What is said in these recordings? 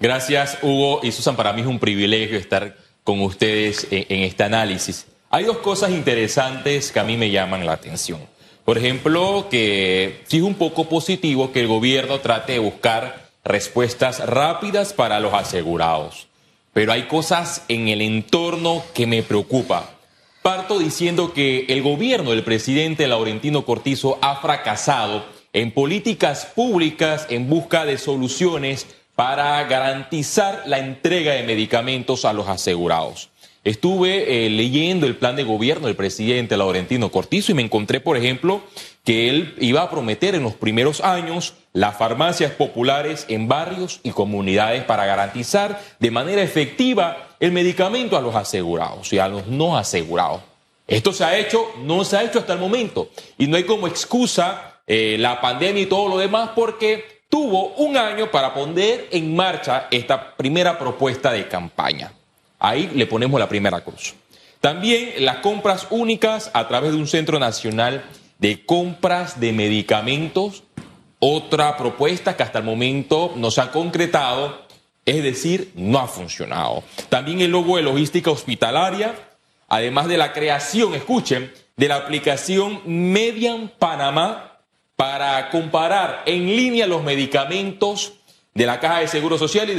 Gracias, Hugo y Susan. Para mí es un privilegio estar con ustedes en, en este análisis. Hay dos cosas interesantes que a mí me llaman la atención. Por ejemplo, que sí es un poco positivo que el gobierno trate de buscar respuestas rápidas para los asegurados. Pero hay cosas en el entorno que me preocupa. Parto diciendo que el gobierno del presidente Laurentino Cortizo ha fracasado en políticas públicas en busca de soluciones para garantizar la entrega de medicamentos a los asegurados. Estuve eh, leyendo el plan de gobierno del presidente Laurentino Cortizo y me encontré, por ejemplo, que él iba a prometer en los primeros años las farmacias populares en barrios y comunidades para garantizar de manera efectiva el medicamento a los asegurados y a los no asegurados. Esto se ha hecho, no se ha hecho hasta el momento y no hay como excusa eh, la pandemia y todo lo demás porque tuvo un año para poner en marcha esta primera propuesta de campaña. Ahí le ponemos la primera cruz. También las compras únicas a través de un Centro Nacional de Compras de Medicamentos, otra propuesta que hasta el momento no se ha concretado, es decir, no ha funcionado. También el logo de logística hospitalaria, además de la creación, escuchen, de la aplicación Median Panamá para comparar en línea los medicamentos de la Caja de Seguro Social y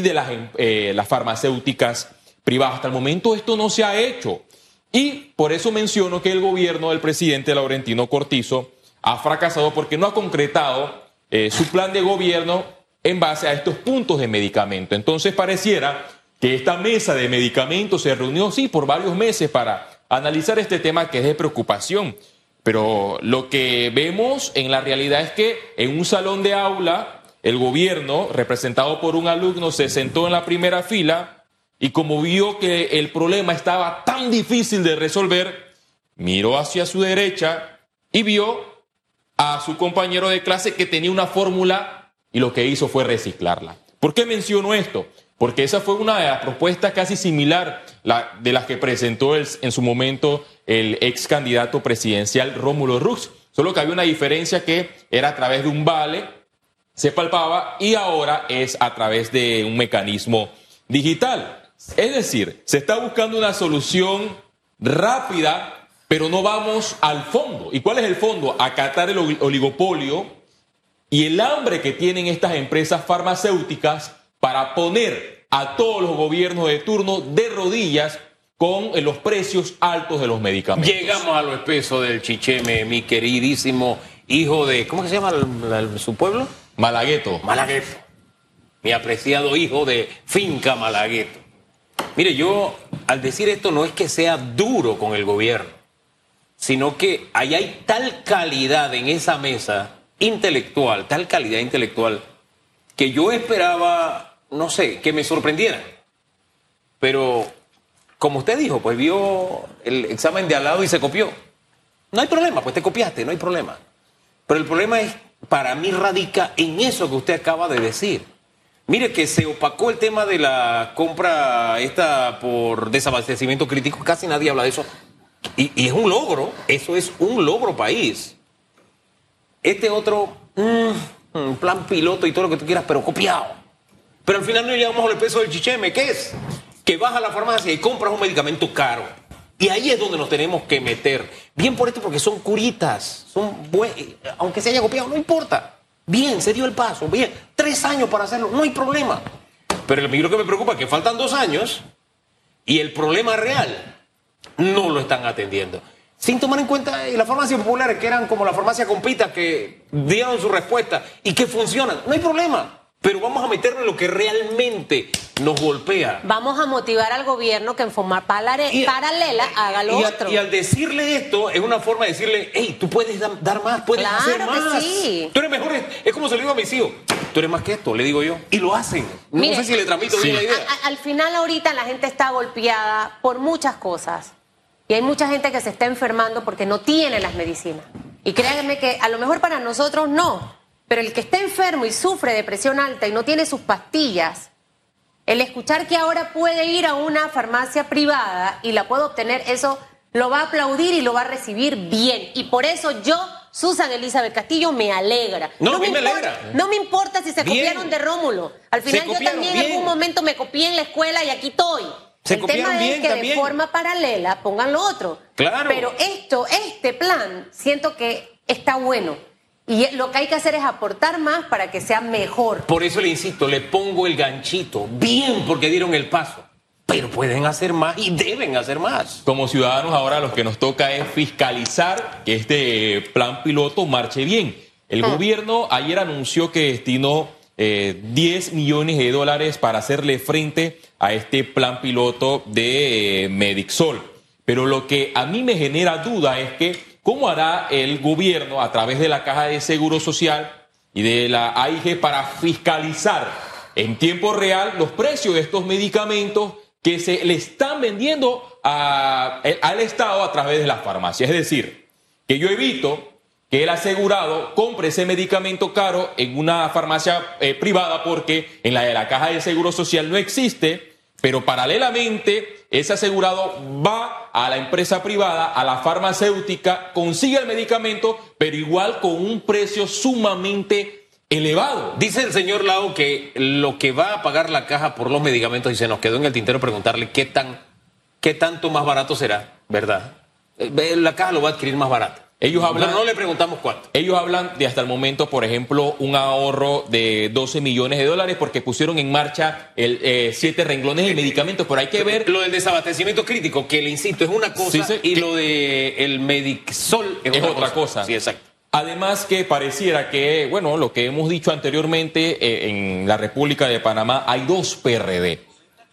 de, eh, las farmacéuticas privadas. Hasta el momento esto no se ha hecho. Y por eso menciono que el gobierno del presidente Laurentino Cortizo ha fracasado porque no ha concretado eh, su plan de gobierno en base a estos puntos de medicamento. Entonces pareciera que esta mesa de medicamentos se reunió, sí, por varios meses para analizar este tema que es de preocupación. Pero lo que vemos en la realidad es que en un salón de aula el gobierno, representado por un alumno, se sentó en la primera fila y como vio que el problema estaba tan difícil de resolver, miró hacia su derecha y vio a su compañero de clase que tenía una fórmula y lo que hizo fue reciclarla. ¿Por qué menciono esto? Porque esa fue una de las propuestas casi similar de las que presentó en su momento el ex candidato presidencial Rómulo Rux. Solo que había una diferencia que era a través de un vale se palpaba y ahora es a través de un mecanismo digital. Es decir, se está buscando una solución rápida, pero no vamos al fondo. ¿Y cuál es el fondo? Acatar el oligopolio y el hambre que tienen estas empresas farmacéuticas para poner a todos los gobiernos de turno de rodillas con los precios altos de los medicamentos. Llegamos a lo espeso del chicheme, mi queridísimo hijo de, ¿cómo se llama su pueblo? Malagueto. Malagueto. Mi apreciado hijo de Finca Malagueto. Mire, yo al decir esto no es que sea duro con el gobierno, sino que ahí hay tal calidad en esa mesa intelectual, tal calidad intelectual, que yo esperaba, no sé, que me sorprendiera. Pero, como usted dijo, pues vio el examen de al lado y se copió. No hay problema, pues te copiaste, no hay problema. Pero el problema es para mí radica en eso que usted acaba de decir. Mire que se opacó el tema de la compra esta por desabastecimiento crítico, casi nadie habla de eso. Y, es un logro, eso es un logro país. Este otro, mm, plan piloto y todo lo que tú quieras, pero copiado. Pero al final no llegamos al peso del chicheme, ¿qué es? Que vas a la farmacia y compras un medicamento caro y ahí es donde nos tenemos que meter. Bien por esto, porque son curitas, son aunque se haya copiado, no importa. Bien, se dio el paso, bien. Tres años para hacerlo, no hay problema. Pero el lo que me preocupa es que faltan dos años y el problema real no lo están atendiendo. Sin tomar en cuenta las farmacias populares, que eran como la farmacia Compita, que dieron su respuesta y que funcionan. No hay problema. Pero vamos a meternos en lo que realmente nos golpea. Vamos a motivar al gobierno que en forma paralela haga lo otro. y al decirle esto, es una forma de decirle, hey, tú puedes dar más, puedes hacer más. sí. Tú eres mejor. Es como se lo digo a mis hijos. Tú eres más que esto, le digo yo. Y lo hacen. No sé si le transmito bien la idea. al final ahorita la gente está golpeada por muchas cosas. Y hay mucha gente que se está enfermando porque no tiene las medicinas. Y créanme que a lo mejor para nosotros no. Pero el que está enfermo y sufre de presión alta y no tiene sus pastillas, el escuchar que ahora puede ir a una farmacia privada y la puede obtener, eso lo va a aplaudir y lo va a recibir bien. Y por eso yo Susan Elizabeth Castillo me alegra. No, me importa, alegra. No me importa si se Bien. copiaron de Rómulo. Al final yo también en algún momento me copié en la escuela y aquí estoy. Se El tema es que también. de forma paralela pongan lo otro. Claro. Pero esto, este plan, siento que está bueno. Y lo que hay que hacer es aportar más para que sea mejor. Por eso le insisto, le pongo el ganchito. Bien, porque dieron el paso. Pero pueden hacer más y deben hacer más. Como ciudadanos ahora lo que nos toca es fiscalizar que este plan piloto marche bien. El gobierno ayer anunció que destinó eh, 10 millones de dólares para hacerle frente a este plan piloto de eh, Medixol. Pero lo que a mí me genera duda es que cómo hará el gobierno a través de la Caja de Seguro Social y de la AIG para fiscalizar en tiempo real los precios de estos medicamentos que se le están vendiendo eh, al Estado a través de las farmacias. Es decir, que yo evito que el asegurado compre ese medicamento caro en una farmacia eh, privada porque en la de la caja de seguro social no existe, pero paralelamente ese asegurado va a la empresa privada, a la farmacéutica, consigue el medicamento, pero igual con un precio sumamente elevado. Dice el señor Lau que lo que va a pagar la caja por los medicamentos, y se nos quedó en el tintero preguntarle qué, tan, qué tanto más barato será, ¿verdad? Eh, La caja lo va a adquirir más barato. Ellos hablan- no le preguntamos cuánto. Ellos hablan de hasta el momento, por ejemplo, un ahorro de 12 millones de dólares porque pusieron en marcha el, eh, siete renglones de medicamentos, pero hay que ver Lo del desabastecimiento crítico, que le insisto, es una cosa, Sí, sí, y lo de el Medixol es, es otra cosa. Sí, exacto. Además que pareciera que, bueno, lo que hemos dicho anteriormente, eh, en la República de Panamá hay dos PRD,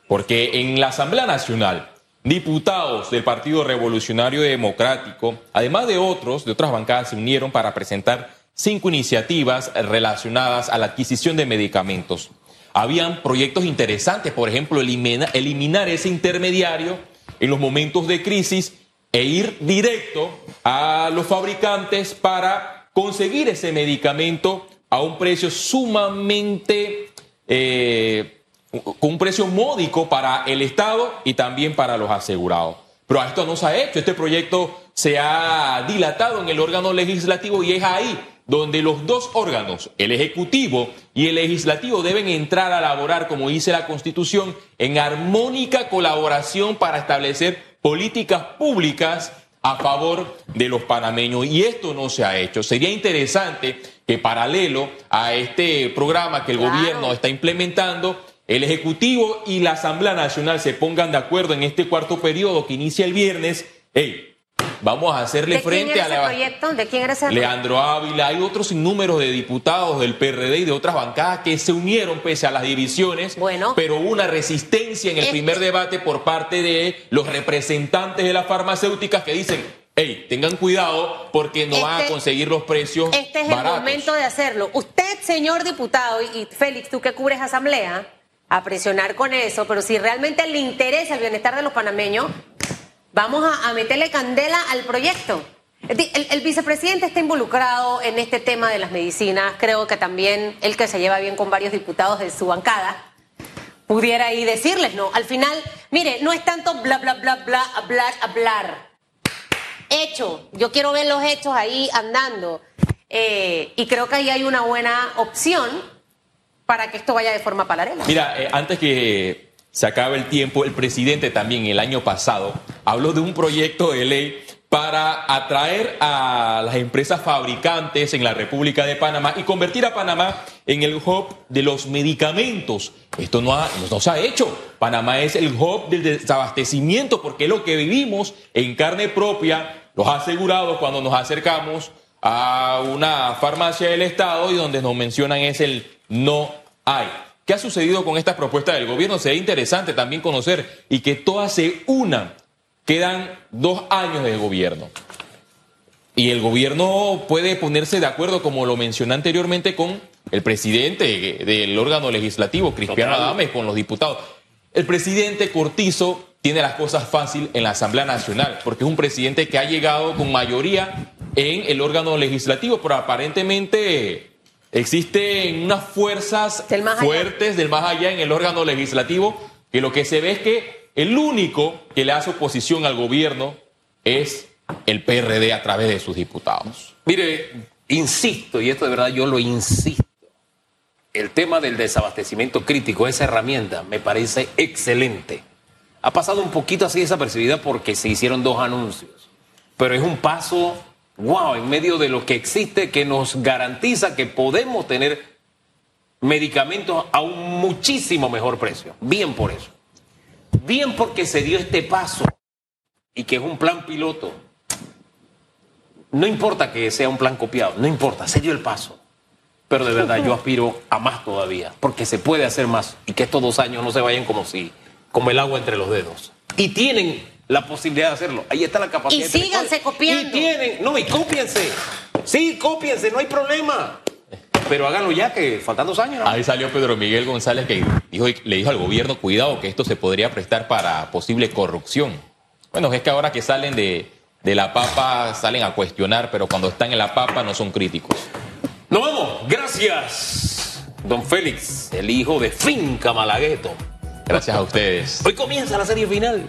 porque en la Asamblea Nacional, diputados del Partido Revolucionario Democrático, además de otros, de otras bancadas, se unieron para presentar cinco iniciativas relacionadas a la adquisición de medicamentos. Habían proyectos interesantes, por ejemplo, elimina- eliminar ese intermediario en los momentos de crisis e ir directo a los fabricantes para conseguir ese medicamento a un precio sumamente, eh, con un precio módico para el Estado y también para los asegurados. Pero esto no se ha hecho, este proyecto se ha dilatado en el órgano legislativo y es ahí donde los dos órganos, el Ejecutivo y el Legislativo, deben entrar a laborar, como dice la Constitución, en armónica colaboración para establecer políticas públicas a favor de los panameños. Y esto no se ha hecho. Sería interesante que paralelo a este programa que el Claro. gobierno está implementando, el Ejecutivo y la Asamblea Nacional se pongan de acuerdo en este cuarto periodo que inicia el viernes. Hey, vamos a hacerle ¿De quién frente era a ese la... proyecto? ¿De quién era ese Leandro Ávila, hay otros sinnúmeros de diputados del PRD y de otras bancadas que se unieron pese a las divisiones, Bueno. pero hubo una resistencia en el Este- primer debate por parte de los representantes de las farmacéuticas que dicen, hey, tengan cuidado porque no van a Este- conseguir los precios Este es baratos. el momento de hacerlo. Usted, señor diputado, y y Félix, tú que cubres asamblea, a presionar con eso, pero si realmente le interesa el bienestar de los panameños, vamos a, meterle candela al proyecto. El vicepresidente está involucrado en este tema de las medicinas. Creo que también él que se lleva bien con varios diputados de su bancada, pudiera ahí decirles, ¿no? Al final, mire, no es tanto bla, bla, bla, bla, hablar, hablar hecho. Yo quiero ver los hechos ahí andando. Eh, y creo que ahí hay una buena opción para que esto vaya de forma paralela. Mira, eh, antes que se acabe el tiempo, el presidente también el año pasado habló de un proyecto de ley para atraer a las empresas fabricantes en la República de Panamá y convertir a Panamá en el hub de los medicamentos. Esto no, ha- se ha hecho. Panamá es el hub del desabastecimiento porque es lo que vivimos en carne propia, los asegurados cuando nos acercamos a una farmacia del Estado y donde nos mencionan es el no hay. ¿Qué ha sucedido con esta propuesta del gobierno? Sería interesante también conocer y que todas se unan. Quedan dos años de gobierno. Y el gobierno puede ponerse de acuerdo, como lo mencioné anteriormente, con el presidente del órgano legislativo, Cristiano. Adames, con los diputados. El presidente Cortizo tiene las cosas fácil en la Asamblea Nacional, porque es un presidente que ha llegado con mayoría en el órgano legislativo, pero aparentemente existen unas fuerzas Del fuertes del más allá en el órgano legislativo, que lo que se ve es que el único que le hace oposición al gobierno es el PRD a través de sus diputados. Mire, insisto, y esto de verdad yo lo insisto, el tema del desabastecimiento crítico, esa herramienta, me parece excelente. Ha pasado un poquito así desapercibida porque se hicieron dos anuncios, pero es un paso, wow, en medio de lo que existe que nos garantiza que podemos tener medicamentos a un muchísimo mejor precio. Bien por eso. Bien porque se dio este paso y que es un plan piloto. No importa que sea un plan copiado, no importa, se dio el paso. Pero de verdad yo aspiro a más todavía, porque se puede hacer más y que estos dos años no se vayan como si, como el agua entre los dedos. Y tienen la posibilidad de hacerlo. Ahí está la capacidad. Y síganse copiando. Y tienen, no, y cópiense. Sí, cópiense, no hay problema. Pero háganlo ya, que faltan dos años. Ahí salió Pedro Miguel González que dijo, le dijo al gobierno, cuidado, que esto se podría prestar para posible corrupción. Bueno, es que ahora que salen de, de la papa, salen a cuestionar, pero cuando están en la papa no son críticos. Nos vamos. Gracias, don Félix, el hijo de Finca Malagueto. Gracias a ustedes. Hoy comienza la serie final.